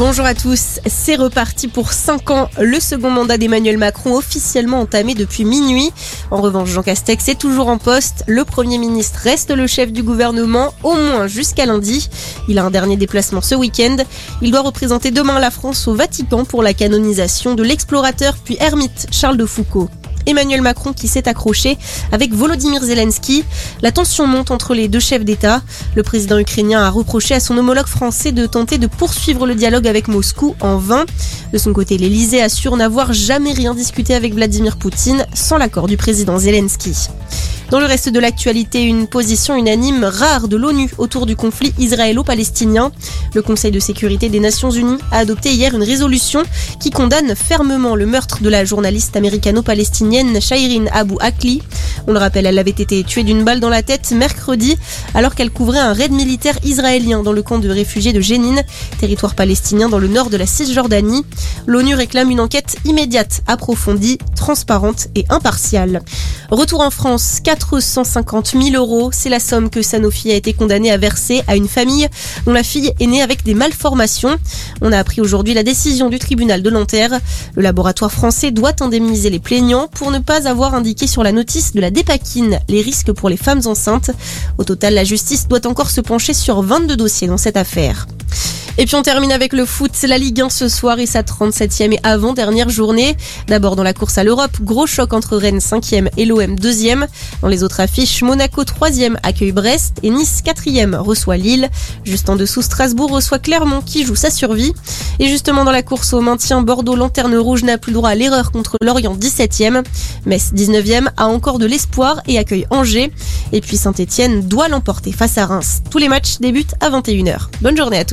Bonjour à tous, c'est reparti pour 5 ans. Le second mandat d'Emmanuel Macron officiellement entamé depuis minuit. En revanche, Jean Castex est toujours en poste. Le Premier ministre reste le chef du gouvernement, au moins jusqu'à lundi. Il a un dernier déplacement ce week-end. Il doit représenter demain la France au Vatican pour la canonisation de l'explorateur puis ermite Charles de Foucault. Emmanuel Macron qui s'est accroché avec Volodymyr Zelensky. La tension monte entre les deux chefs d'État. Le président ukrainien a reproché à son homologue français de tenter de poursuivre le dialogue avec Moscou en vain. De son côté, l'Elysée assure n'avoir jamais rien discuté avec Vladimir Poutine sans l'accord du président Zelensky. Dans le reste de l'actualité, une position unanime rare de l'ONU autour du conflit israélo-palestinien. Le Conseil de sécurité des Nations Unies a adopté hier une résolution qui condamne fermement le meurtre de la journaliste américano-palestinienne Shairin Abu Akli. On le rappelle, elle avait été tuée d'une balle dans la tête mercredi alors qu'elle couvrait un raid militaire israélien dans le camp de réfugiés de Jénine, territoire palestinien dans le nord de la Cisjordanie. L'ONU réclame une enquête immédiate, approfondie, transparente et impartiale. Retour en France, 450 000 euros. C'est la somme que Sanofi a été condamné à verser à une famille dont la fille est née avec des malformations. On a appris aujourd'hui la décision du tribunal de Nanterre. Le laboratoire français doit indemniser les plaignants pour ne pas avoir indiqué sur la notice de la dépakine les risques pour les femmes enceintes. Au total, la justice doit encore se pencher sur 22 dossiers dans cette affaire. Et puis on termine avec le foot, la Ligue 1 ce soir et sa 37e et avant-dernière journée. D'abord dans la course à l'Europe, gros choc entre Rennes 5e et l'OM 2e. Dans les autres affiches, Monaco 3e accueille Brest et Nice 4e reçoit Lille. Juste en dessous, Strasbourg reçoit Clermont qui joue sa survie. Et justement dans la course au maintien, Bordeaux Lanterne Rouge n'a plus droit à l'erreur contre Lorient 17e. Metz 19e a encore de l'espoir et accueille Angers. Et puis Saint-Etienne doit l'emporter face à Reims. Tous les matchs débutent à 21h. Bonne journée à tous.